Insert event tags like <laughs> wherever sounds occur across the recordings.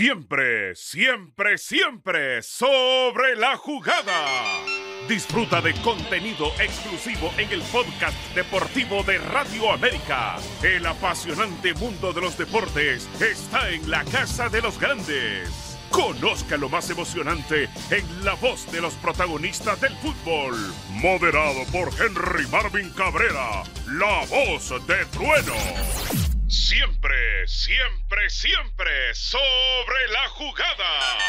Siempre, siempre, siempre sobre la jugada. Disfruta de contenido exclusivo en el podcast deportivo de Radio América. El apasionante mundo de los deportes está en la casa de los grandes. Conozca lo más emocionante en la voz de los protagonistas del fútbol. Moderado por Henry Marvin Cabrera, la voz de trueno. Siempre, siempre, siempre sobre la jugada.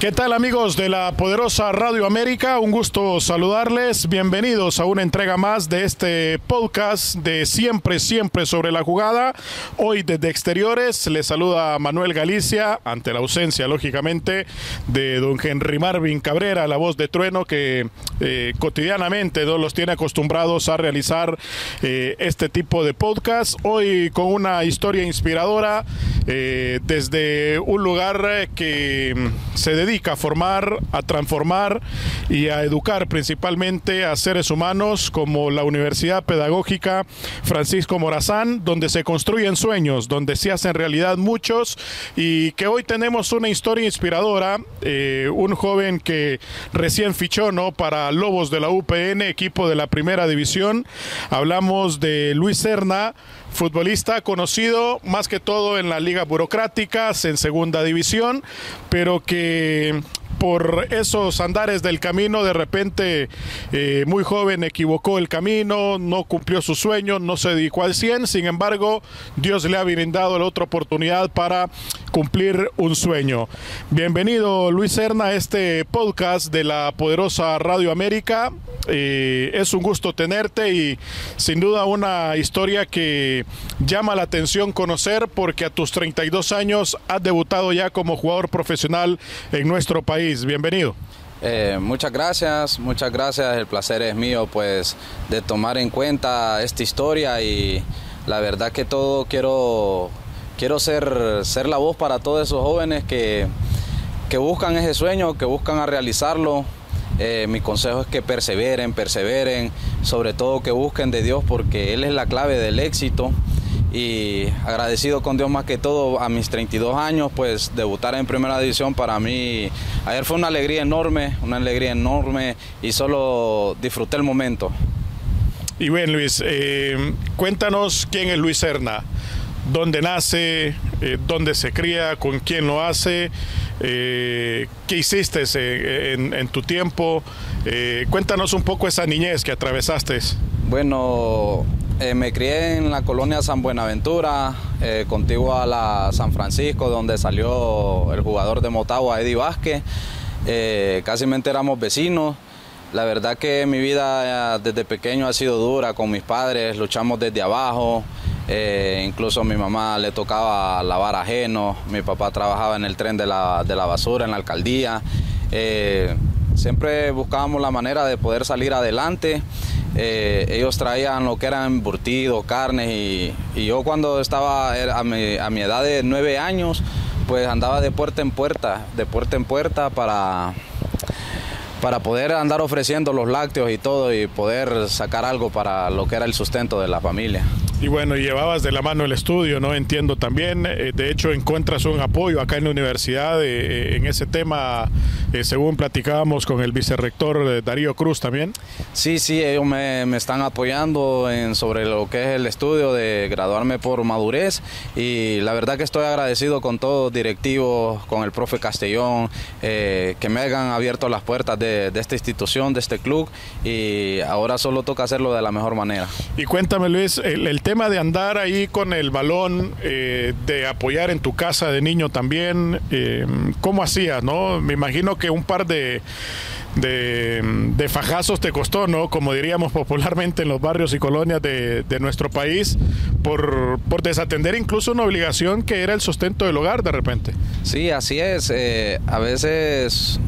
¿Qué tal amigos de la poderosa Radio América? Un gusto saludarles. Bienvenidos a una entrega más de este podcast de Siempre, siempre sobre la jugada. Hoy desde exteriores les saluda Manuel Galicia, ante la ausencia, lógicamente, de don Henry Marvin Cabrera, la voz de trueno que eh, cotidianamente los tiene acostumbrados a realizar eh, este tipo de podcast. Hoy con una historia inspiradora eh, desde un lugar que mm, se dedica a formar, a transformar y a educar principalmente a seres humanos como la Universidad Pedagógica Francisco Morazán, donde se construyen sueños, donde se hacen realidad muchos y que hoy tenemos una historia inspiradora, eh, un joven que recién fichó ¿no? para Lobos de la UPN, equipo de la primera división. Hablamos de Luis Serna, futbolista conocido más que todo en la liga burocráticas, en segunda división, pero que por esos andares del camino, de repente eh, muy joven equivocó el camino, no cumplió su sueño, no se dedicó al 100, sin embargo Dios le ha brindado la otra oportunidad para cumplir un sueño. Bienvenido Luis Serna a este podcast de la poderosa Radio América. Eh, es un gusto tenerte y sin duda una historia que llama la atención conocer porque a tus 32 años has debutado ya como jugador profesional en nuestro país bienvenido. Eh, muchas gracias, muchas gracias. El placer es mío, pues, de tomar en cuenta esta historia y la verdad que todo quiero, quiero ser, ser la voz para todos esos jóvenes que, que buscan ese sueño, que buscan a realizarlo. Eh, mi consejo es que perseveren, perseveren, sobre todo que busquen de Dios porque Él es la clave del éxito y agradecido con Dios más que todo a mis 32 años, pues debutar en primera división para mí, ayer fue una alegría enorme, una alegría enorme y solo disfruté el momento. Y bien Luis, eh, cuéntanos quién es Luis Serna, dónde nace, eh, dónde se cría, con quién lo hace, eh, qué hiciste en, en, tu tiempo, cuéntanos un poco esa niñez que atravesaste. Bueno, eh, me crié en la colonia San Buenaventura, eh, contigua a la San Francisco, donde salió el jugador de Motagua, Eddie Vázquez. Eh, casi éramos vecinos. La verdad que mi vida eh, desde pequeño ha sido dura con mis padres, luchamos desde abajo. incluso a mi mamá le tocaba lavar ajeno, mi papá trabajaba en el tren de la, de la basura en la alcaldía. Siempre buscábamos la manera de poder salir adelante. Eh, ellos traían lo que eran embutidos, carnes y, yo cuando estaba a mi, a mi, edad de nueve años, pues andaba de puerta en puerta, de puerta en puerta para, para poder andar ofreciendo los lácteos y todo y poder sacar algo para lo que era el sustento de la familia. Y bueno, llevabas de la mano el estudio, ¿no? Entiendo también. Eh, de hecho, encuentras un apoyo acá en la universidad eh, en ese tema, eh, según platicábamos con el vicerrector Darío Cruz también. Sí, sí, ellos me, me, están apoyando en, sobre lo que es el estudio de graduarme por madurez. Y la verdad que estoy agradecido con todos directivos, con el profe Castellón, que me hayan abierto las puertas de, de esta institución, de este club. Y ahora solo toca hacerlo de la mejor manera. Y cuéntame, Luis, el, el tema de andar ahí con el balón, eh, de apoyar en tu casa de niño también, eh, ¿cómo hacías, no? Me imagino que un par de, de, fajazos te costó, ¿no? Como diríamos popularmente en los barrios y colonias de, nuestro país, por, por, desatender incluso una obligación que era el sustento del hogar de repente. Sí, así es. Eh, a veces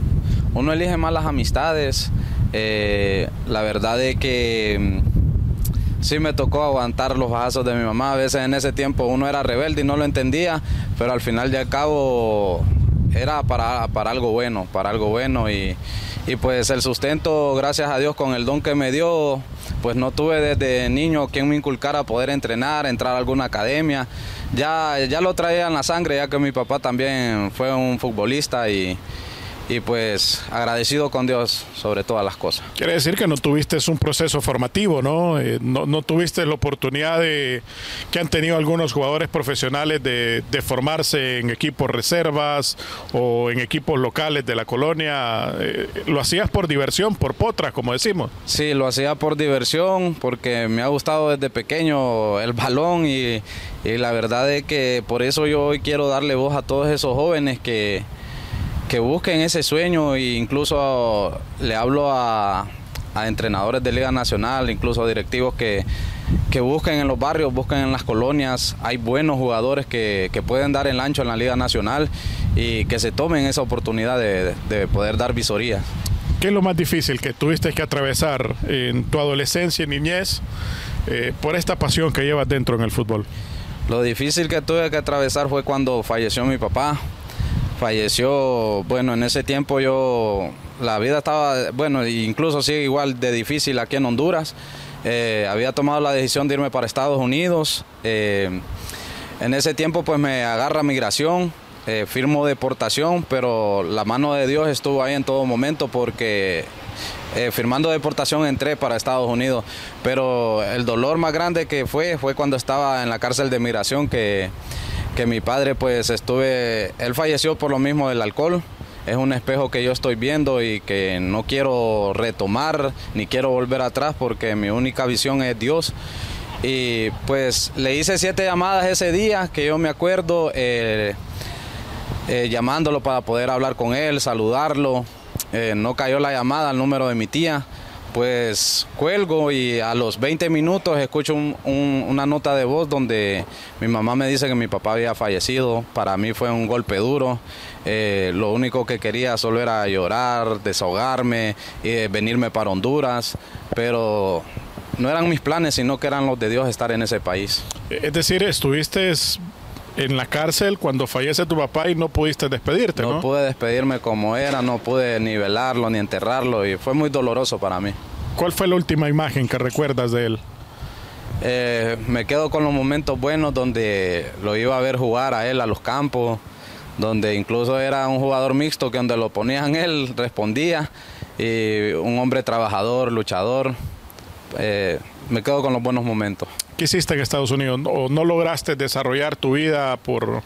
uno elige más las amistades. la verdad es que sí me tocó aguantar los bajazos de mi mamá. A veces en ese tiempo uno era rebelde y no lo entendía, pero al final de al cabo era para, para algo bueno, para algo bueno y, y pues el sustento, gracias a Dios, con el don que me dio, pues no tuve desde niño quien me inculcara poder entrenar, entrar a alguna academia. Ya, ya lo traía en la sangre, ya que mi papá también fue un futbolista y, y pues agradecido con Dios sobre todas las cosas. Quiere decir que no tuviste un proceso formativo, ¿no? Eh, no, no, tuviste la oportunidad de que han tenido algunos jugadores profesionales de, de, formarse en equipos reservas o en equipos locales de la colonia. Eh, ¿Lo hacías por diversión, por potras, como decimos? Sí, lo hacía por diversión porque me ha gustado desde pequeño el balón y, y la verdad es que por eso yo hoy quiero darle voz a todos esos jóvenes que que busquen ese sueño e incluso le hablo a, a, entrenadores de Liga Nacional, incluso a directivos que, que, busquen en los barrios, busquen en las colonias. Hay buenos jugadores que, que, pueden dar el ancho en la Liga Nacional y que se tomen esa oportunidad de, de poder dar visoría. ¿Qué es lo más difícil que tuviste que atravesar en tu adolescencia y niñez eh, por esta pasión que llevas dentro en el fútbol? Lo difícil que tuve que atravesar fue cuando falleció mi papá falleció, bueno, en ese tiempo yo, la vida estaba, bueno, incluso sigue igual de difícil aquí en Honduras. Eh, había tomado la decisión de irme para Estados Unidos. Eh, en ese tiempo pues me agarra migración, eh, firmo deportación, pero la mano de Dios estuvo ahí en todo momento porque firmando deportación entré para Estados Unidos, pero el dolor más grande que fue fue cuando estaba en la cárcel de migración que que mi padre pues estuve, él falleció por lo mismo del alcohol. Es un espejo que yo estoy viendo y que no quiero retomar ni quiero volver atrás porque mi única visión es Dios. Y pues le hice siete llamadas ese día que yo me acuerdo, eh, eh, llamándolo para poder hablar con él, saludarlo. Eh, no cayó la llamada al número de mi tía pues cuelgo y a los 20 minutos escucho un, un, una nota de voz donde mi mamá me dice que mi papá había fallecido. Para mí fue un golpe duro. Eh, lo único que quería solo era llorar, desahogarme, eh, venirme para Honduras, pero no eran mis planes, sino que eran los de Dios estar en ese país. Es decir, estuviste en la cárcel cuando fallece tu papá y no pudiste despedirte, ¿no? No pude despedirme como era, no pude ni velarlo ni enterrarlo y fue muy doloroso para mí. ¿Cuál fue la última imagen que recuerdas de él? Eh, me quedo con los momentos buenos donde lo iba a ver jugar a él a los campos, donde incluso era un jugador mixto que donde lo ponían él respondía y un hombre trabajador, luchador. Eh, me quedo con los buenos momentos. ¿Qué hiciste en Estados Unidos? ¿O no lograste desarrollar tu vida por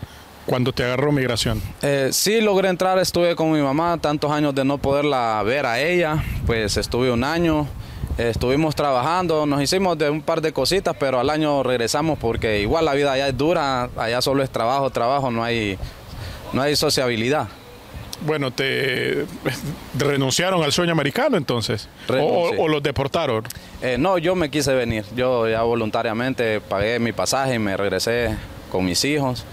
cuando te agarró migración? Eh, sí, logré entrar, estuve con mi mamá, tantos años de no poderla ver a ella, pues estuve un año, estuvimos trabajando, nos hicimos de un par de cositas, pero al año regresamos porque igual la vida allá es dura, allá solo es trabajo, trabajo, no hay, no hay sociabilidad. Bueno, te renunciaron al sueño americano entonces, o, o, los deportaron. Eh, no, yo me quise venir, yo ya voluntariamente pagué mi pasaje y me regresé con mis hijos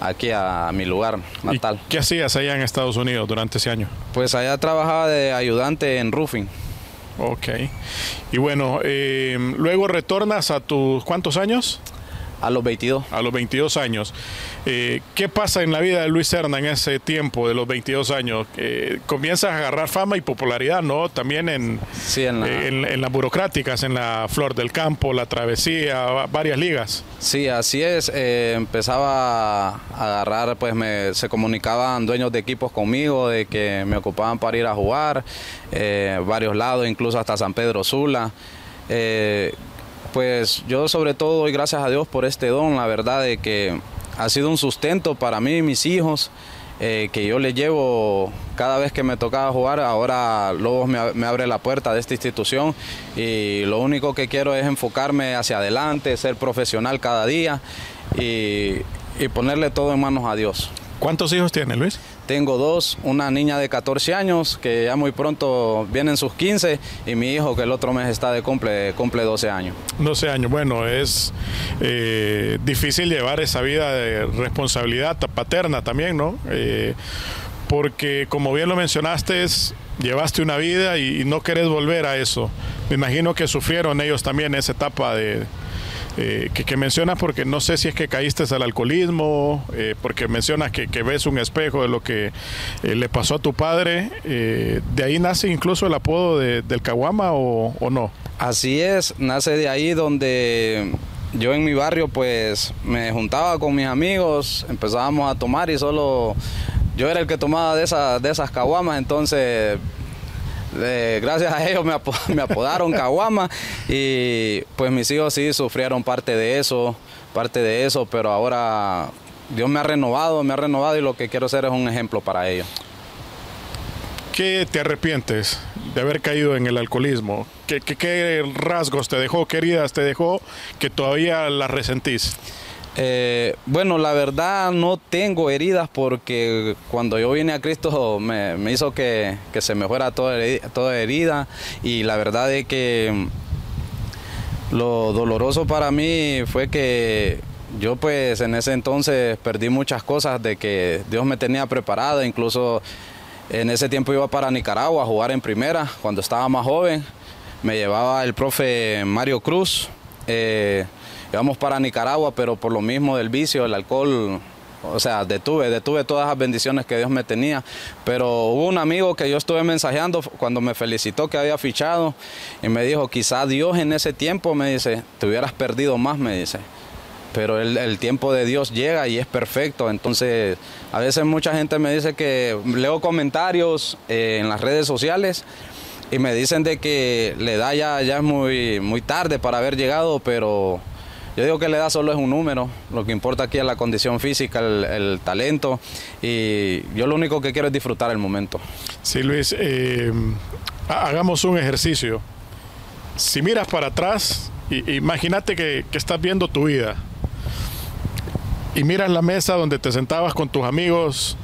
aquí a mi lugar natal. ¿Y ¿Qué hacías allá en Estados Unidos durante ese año? Pues allá trabajaba de ayudante en roofing. Ok. Y bueno, eh, luego retornas a tus cuántos años? A los 22. A los 22 años. Eh, ¿Qué pasa en la vida de Luis Serna en ese tiempo de los 22 años? Eh, comienzas a agarrar fama y popularidad, ¿no? También en, sí, en, la... en, en, las burocráticas, en la Flor del Campo, la Travesía, varias ligas. Sí, así es. Eh, empezaba a agarrar, pues me, se comunicaban dueños de equipos conmigo, de que me ocupaban para ir a jugar, eh, varios lados, incluso hasta San Pedro Sula pues yo sobre todo doy gracias a Dios por este don, la verdad de que ha sido un sustento para mí y mis hijos, eh, que yo les llevo cada vez que me tocaba jugar, ahora Lobos me, me, abre la puerta de esta institución y lo único que quiero es enfocarme hacia adelante, ser profesional cada día y, y ponerle todo en manos a Dios. ¿Cuántos hijos tiene Luis? Tengo dos, una niña de 14 años que ya muy pronto vienen sus 15 y mi hijo que el otro mes está de cumple, cumple 12 años. 12 años, bueno, es eh, difícil llevar esa vida de responsabilidad paterna también, ¿no? Eh, porque como bien lo mencionaste, llevaste una vida y, y, no querés volver a eso. Me imagino que sufrieron ellos también esa etapa de, eh, que, mencionas porque no sé si es que caíste al alcoholismo, eh, porque mencionas que, ves un espejo de lo que le pasó a tu padre. ¿De ahí nace incluso el apodo de, del Caguama o, no? Así es, nace de ahí donde yo en mi barrio pues me juntaba con mis amigos, empezábamos a tomar y solo yo era el que tomaba de de esas caguamas, entonces gracias a ellos <laughs> me, apodaron caguama y pues mis hijos sí sufrieron parte de eso, parte de eso, pero ahora Dios me ha renovado, me ha renovado y lo que quiero ser es un ejemplo para ellos. ¿Qué te arrepientes de haber caído en el alcoholismo? ¿Qué, qué, rasgos te dejó, qué heridas te dejó que todavía las resentís? Eh, bueno, la verdad no tengo heridas porque cuando yo vine a Cristo me, hizo que, se me fuera toda, toda herida. Y la verdad es que lo doloroso para mí fue que yo pues en ese entonces perdí muchas cosas de que Dios me tenía preparada, incluso en ese tiempo iba para Nicaragua a jugar en primera cuando estaba más joven, me llevaba el profe Mario Cruz. Eh, íbamos para Nicaragua, pero por lo mismo del vicio, el alcohol, o sea, detuve, detuve todas las bendiciones que Dios me tenía. Pero hubo un amigo que yo estuve mensajeando cuando me felicitó que había fichado y me dijo, quizá Dios en ese tiempo, me dice, te hubieras perdido más, me dice. Pero el, tiempo de Dios llega y es perfecto. Entonces, a veces mucha gente me dice que leo comentarios eh, en las redes sociales y me dicen de que la edad ya, ya es muy, muy tarde para haber llegado, pero yo digo que la edad solo es un número, lo que importa aquí es la condición física, el, talento y yo lo único que quiero es disfrutar el momento. Sí, Luis, eh, hagamos un ejercicio. Si miras para atrás, imagínate que, que estás viendo tu vida y miras la mesa donde te sentabas con tus amigos,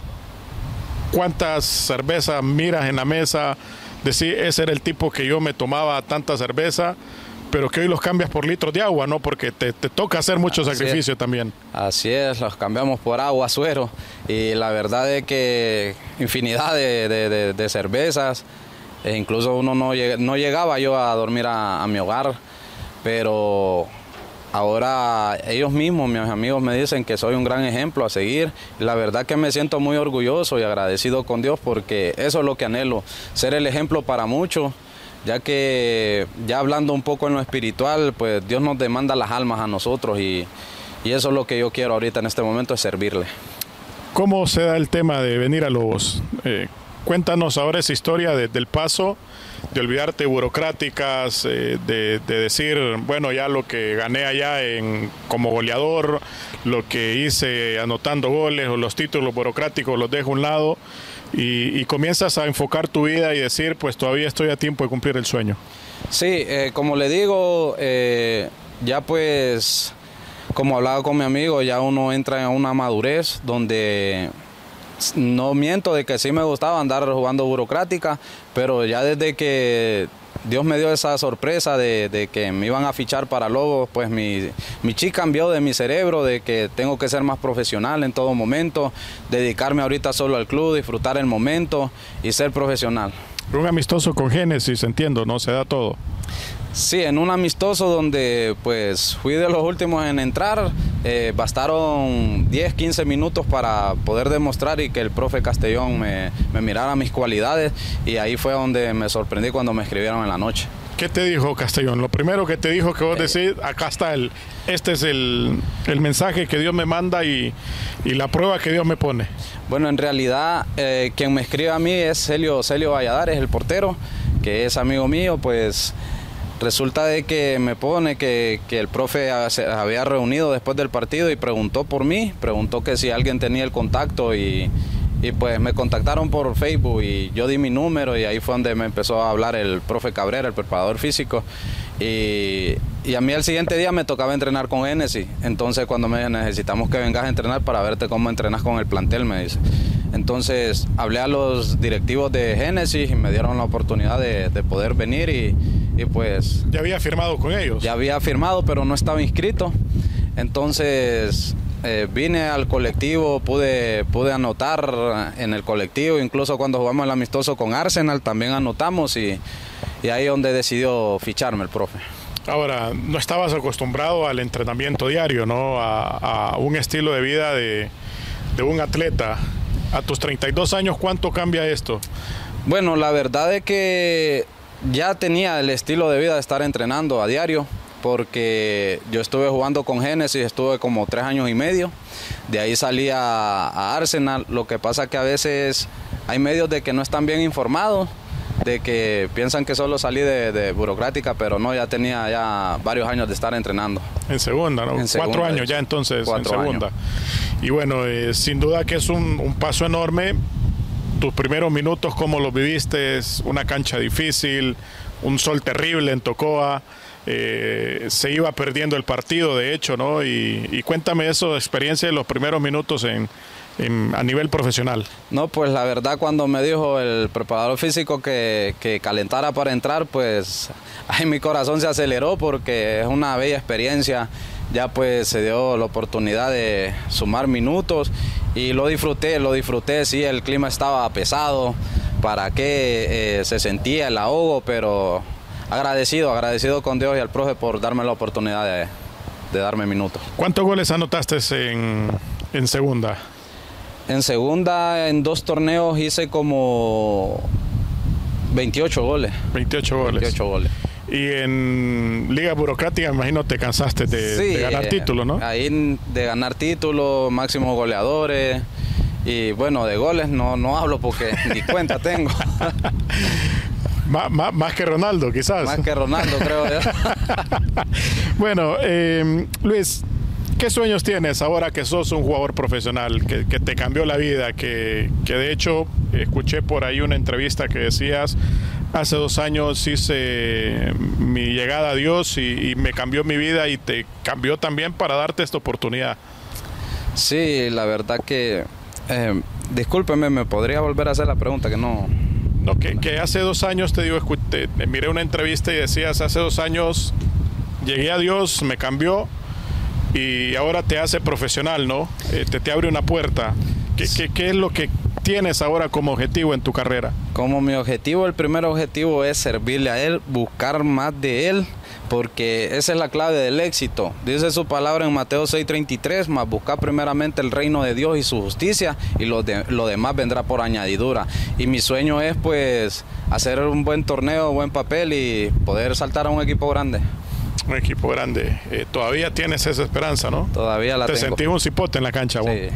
cuántas cervezas miras en la mesa, decir, ese era el tipo que yo me tomaba tanta cerveza pero que hoy los cambias por litros de agua, ¿no? Porque te, toca hacer mucho sacrificio también. Así es, los cambiamos por agua, suero, y la verdad es que infinidad de, cervezas, e incluso uno no, no, llegaba yo a dormir a, mi hogar, pero ahora ellos mismos, mis amigos, me dicen que soy un gran ejemplo a seguir. La verdad que me siento muy orgulloso y agradecido con Dios porque eso es lo que anhelo, ser el ejemplo para muchos ya que ya hablando un poco en lo espiritual, pues Dios nos demanda las almas a nosotros y, eso es lo que yo quiero ahorita en este momento, es servirle. ¿Cómo se da el tema de venir a Lobos? Eh, cuéntanos ahora esa historia del paso, de olvidarte burocráticas, eh, de, decir, bueno, ya lo que gané allá en, como goleador, lo que hice anotando goles o los títulos burocráticos los dejo a un lado y, comienzas a enfocar tu vida y decir, pues todavía estoy a tiempo de cumplir el sueño. Sí, eh, como le digo, eh, ya pues, como hablaba con mi amigo, ya uno entra en una madurez donde no miento de que sí me gustaba andar jugando burocrática, pero ya desde que Dios me dio esa sorpresa de, que me iban a fichar para Lobos, pues mi, mi chip cambió de mi cerebro, de que tengo que ser más profesional en todo momento, dedicarme ahorita solo al club, disfrutar el momento y ser profesional. Un amistoso con Génesis, entiendo, ¿no? Se da todo. Sí, en un amistoso donde pues fui de los últimos en entrar, eh, bastaron 10, 15 minutos para poder demostrar y que el profe Castellón me, mirara mis cualidades y ahí fue donde me sorprendí cuando me escribieron en la noche. ¿Qué te dijo Castellón? Lo primero que te dijo que vos decís, acá está el, este es el, mensaje que Dios me manda y, la prueba que Dios me pone. Bueno, en realidad eh, quien me escribe a mí es Celio, Celio Valladares, el portero, que es amigo mío, pues Resulta de que me pone que, el profe se había reunido después del partido y preguntó por mí, preguntó que si alguien tenía el contacto y, pues me contactaron por Facebook y yo di mi número y ahí fue donde me empezó a hablar el profe Cabrera, el preparador físico. Y, a mí el siguiente día me tocaba entrenar con Genesis. Entonces cuando me necesitamos que vengas a entrenar para verte cómo entrenas con el plantel, me dice. Entonces hablé a los directivos de Genesis y me dieron la oportunidad de, poder venir y, pues... ¿Ya había firmado con ellos? Ya había firmado, pero no estaba inscrito. Entonces eh, vine al colectivo, pude, pude anotar en el colectivo, incluso cuando jugamos el amistoso con Arsenal también anotamos y, y ahí es donde decidió ficharme el profe. Ahora, no estabas acostumbrado al entrenamiento diario, ¿no? A, un estilo de vida de, de, un atleta. A tus 32 años, ¿cuánto cambia esto? Bueno, la verdad es que ya tenía el estilo de vida de estar entrenando a diario, porque yo estuve jugando con Genesis, estuve como tres años y medio. De ahí salí a, a Arsenal. Lo que pasa que a veces hay medios de que no están bien informados de que piensan que solo salí de, burocrática, pero no, ya tenía ya varios años de estar entrenando. En segunda, ¿no? Cuatro años ya entonces en segunda. Y bueno, eh, sin duda que es un, paso enorme. Tus primeros minutos, ¿cómo los viviste? Es una cancha difícil, un sol terrible en Tocoa. Eh, se iba perdiendo el partido, de hecho, ¿no? Y, cuéntame eso, experiencia de los primeros minutos en, a nivel profesional? No, pues la verdad cuando me dijo el preparador físico que, calentara para entrar, pues ahí mi corazón se aceleró porque es una bella experiencia. Ya pues se dio la oportunidad de sumar minutos y lo disfruté, lo disfruté, sí, el clima estaba pesado, para qué eh, se sentía el ahogo, pero agradecido, agradecido con Dios y al profe por darme la oportunidad de, darme minutos. ¿Cuántos goles anotaste en, en segunda? En segunda, en dos torneos hice como 28 goles. 28 goles. 28 goles. Y en Liga Burocrática, imagino, te cansaste de, ganar títulos, ¿no? Ahí de ganar títulos, máximos goleadores. Y bueno, de goles no, no hablo porque <laughs> ni cuenta tengo. <laughs> más, que Ronaldo, quizás. Más que Ronaldo, creo. <laughs> bueno, eh, Luis, ¿Qué sueños tienes ahora que sos un jugador profesional, que, te cambió la vida, que, de hecho escuché por ahí una entrevista que decías, hace dos años hice mi llegada a Dios y, me cambió mi vida y te cambió también para darte esta oportunidad? Sí, la verdad que, eh, discúlpeme, ¿me podría volver a hacer la pregunta que no... No, que, hace dos años te digo, te, miré una entrevista y decías, hace dos años llegué a Dios, me cambió y ahora te hace profesional, ¿no? Eh, te, te abre una puerta. ¿Qué, qué, qué es lo que tienes ahora como objetivo en tu carrera? Como mi objetivo, el primer objetivo es servirle a Él, buscar más de Él, porque esa es la clave del éxito. Dice su palabra en Mateo 6:33, más buscar primeramente el reino de Dios y su justicia, y lo, de, lo demás vendrá por añadidura. Y mi sueño es pues hacer un buen torneo, buen papel y poder saltar a un equipo grande un equipo grande. Eh, todavía tienes esa esperanza, ¿no? Todavía la Te tengo. sentís un cipote en la cancha, sí.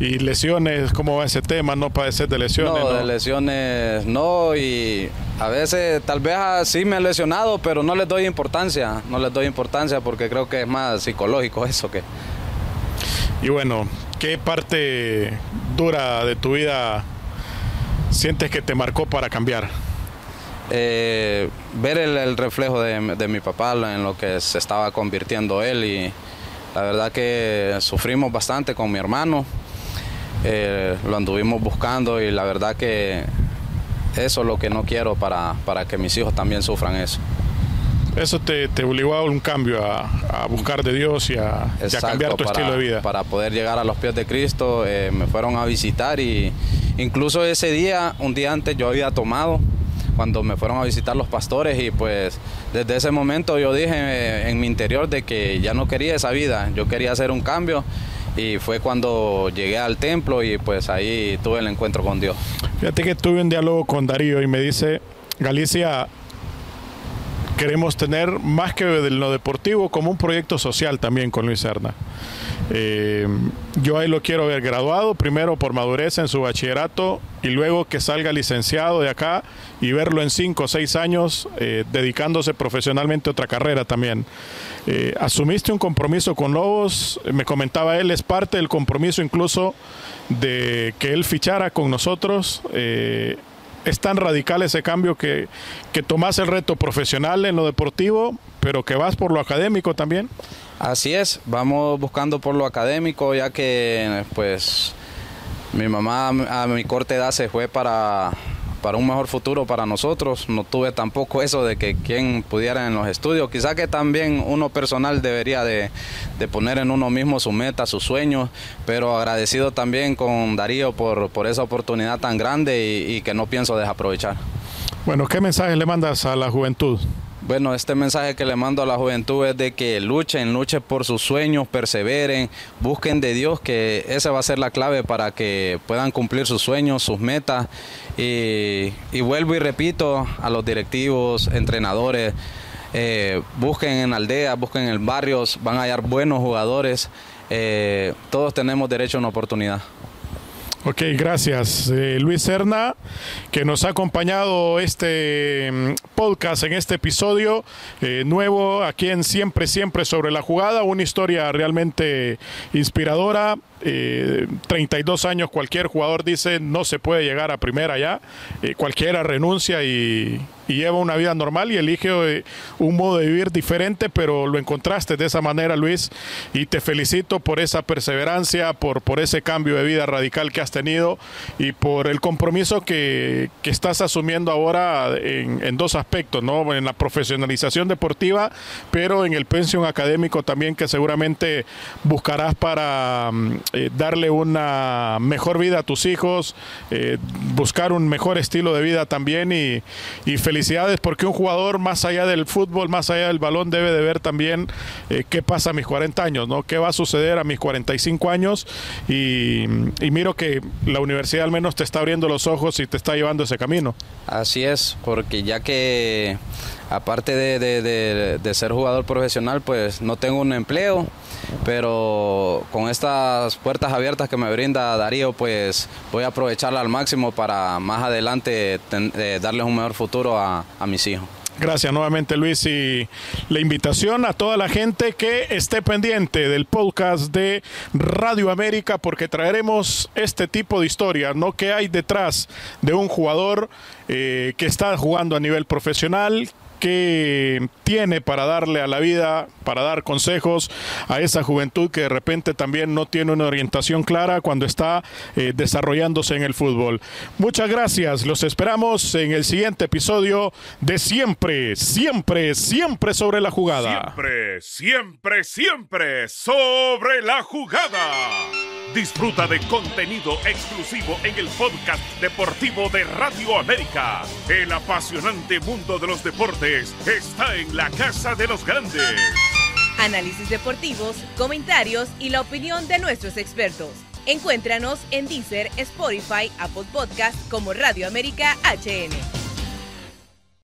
¿Y lesiones? ¿Cómo va ese tema? ¿No padecer de lesiones? No, de lesiones no. Y a veces tal vez sí me he lesionado, pero no les doy importancia. No les doy importancia porque creo que es más psicológico eso que... Y bueno, ¿qué parte dura de tu vida sientes que te marcó para cambiar? Eh, ver el, reflejo de, mi papá en lo que se estaba convirtiendo él y la verdad que sufrimos bastante con mi hermano, eh, lo anduvimos buscando y la verdad que eso es lo que no quiero para, para que mis hijos también sufran eso. Eso te, te obligó a un cambio, a, buscar de Dios y a, cambiar tu estilo de vida. Para poder llegar a los pies de Cristo, eh, me fueron a visitar y incluso ese día, un día antes yo había tomado cuando me fueron a visitar los pastores y pues desde ese momento yo dije eh, en mi interior de que ya no quería esa vida, yo quería hacer un cambio y fue cuando llegué al templo y pues ahí tuve el encuentro con Dios. Fíjate que tuve un diálogo con Darío y me dice, Galicia, queremos tener más que lo deportivo como un proyecto social también con Luis Serna. Eh, yo ahí lo quiero ver graduado, primero por madurez en su bachillerato y luego que salga licenciado de acá y verlo en cinco o seis años eh, dedicándose profesionalmente a otra carrera también. Eh, asumiste un compromiso con Lobos, me comentaba él, es parte del compromiso incluso de que él fichara con nosotros es tan radical ese cambio que, que tomás el reto profesional en lo deportivo, pero que vas por lo académico también. Así es, vamos buscando por lo académico, ya que pues mi mamá a mi corta edad se fue para para un mejor futuro para nosotros. No tuve tampoco eso de que quien pudiera en los estudios. Quizá que también uno personal debería de, poner en uno mismo su meta, sus sueños, pero agradecido también con Darío por, por esa oportunidad tan grande y, que no pienso desaprovechar. Bueno, ¿qué mensaje le mandas a la juventud? Bueno, este mensaje que le mando a la juventud es de que luchen, luchen por sus sueños, perseveren, busquen de Dios, que esa va a ser la clave para que puedan cumplir sus sueños, sus metas. Y, vuelvo y repito a los directivos, entrenadores, eh, busquen en aldeas, busquen en barrios, van a hallar buenos jugadores. Eh, todos tenemos derecho a una oportunidad. Ok, gracias. Eh, Luis Serna, que nos ha acompañado este mm, podcast en este episodio eh, nuevo aquí en Siempre, Siempre sobre la jugada. Una historia realmente inspiradora. 32 eh, años, cualquier jugador dice no se puede llegar a primera ya. cualquiera renuncia y, y lleva una vida normal y elige eh, un modo de vivir diferente, pero lo encontraste de esa manera, Luis, y te felicito por esa perseverancia, por, por ese cambio de vida radical que has tenido y por el compromiso que, que estás asumiendo ahora en, en, dos aspectos, ¿no? En la profesionalización deportiva, pero en el pensión académico también que seguramente buscarás para mm, eh, darle una mejor vida a tus hijos, eh, buscar un mejor estilo de vida también y, felicidades porque un jugador más allá del fútbol, más allá del balón, debe de ver también eh, qué pasa a mis 40 años, ¿no? ¿Qué va a suceder a mis 45 años? Y, miro que la universidad al menos te está abriendo los ojos y te está llevando ese camino. Así es, porque ya que aparte de, de ser jugador profesional, pues no tengo un empleo pero con estas puertas abiertas que me brinda Darío, pues voy a aprovecharla al máximo para más adelante eh, darles un mejor futuro a, mis hijos. Gracias nuevamente Luis y la invitación a toda la gente que esté pendiente del podcast de Radio América porque traeremos este tipo de historias, ¿no? Que hay detrás de un jugador eh, que está jugando a nivel profesional, que tiene para darle a la vida, para dar consejos a esa juventud que de repente también no tiene una orientación clara cuando está eh, desarrollándose en el fútbol. Muchas gracias, los esperamos en el siguiente episodio de Siempre, siempre, siempre sobre la jugada. Siempre, siempre, siempre sobre la jugada. Disfruta de contenido exclusivo en el podcast deportivo de Radio América. El apasionante mundo de los deportes está en la casa de los grandes. Análisis deportivos, comentarios y la opinión de nuestros expertos. Encuéntranos en Deezer, Spotify, Apple Podcast como Radio América HN.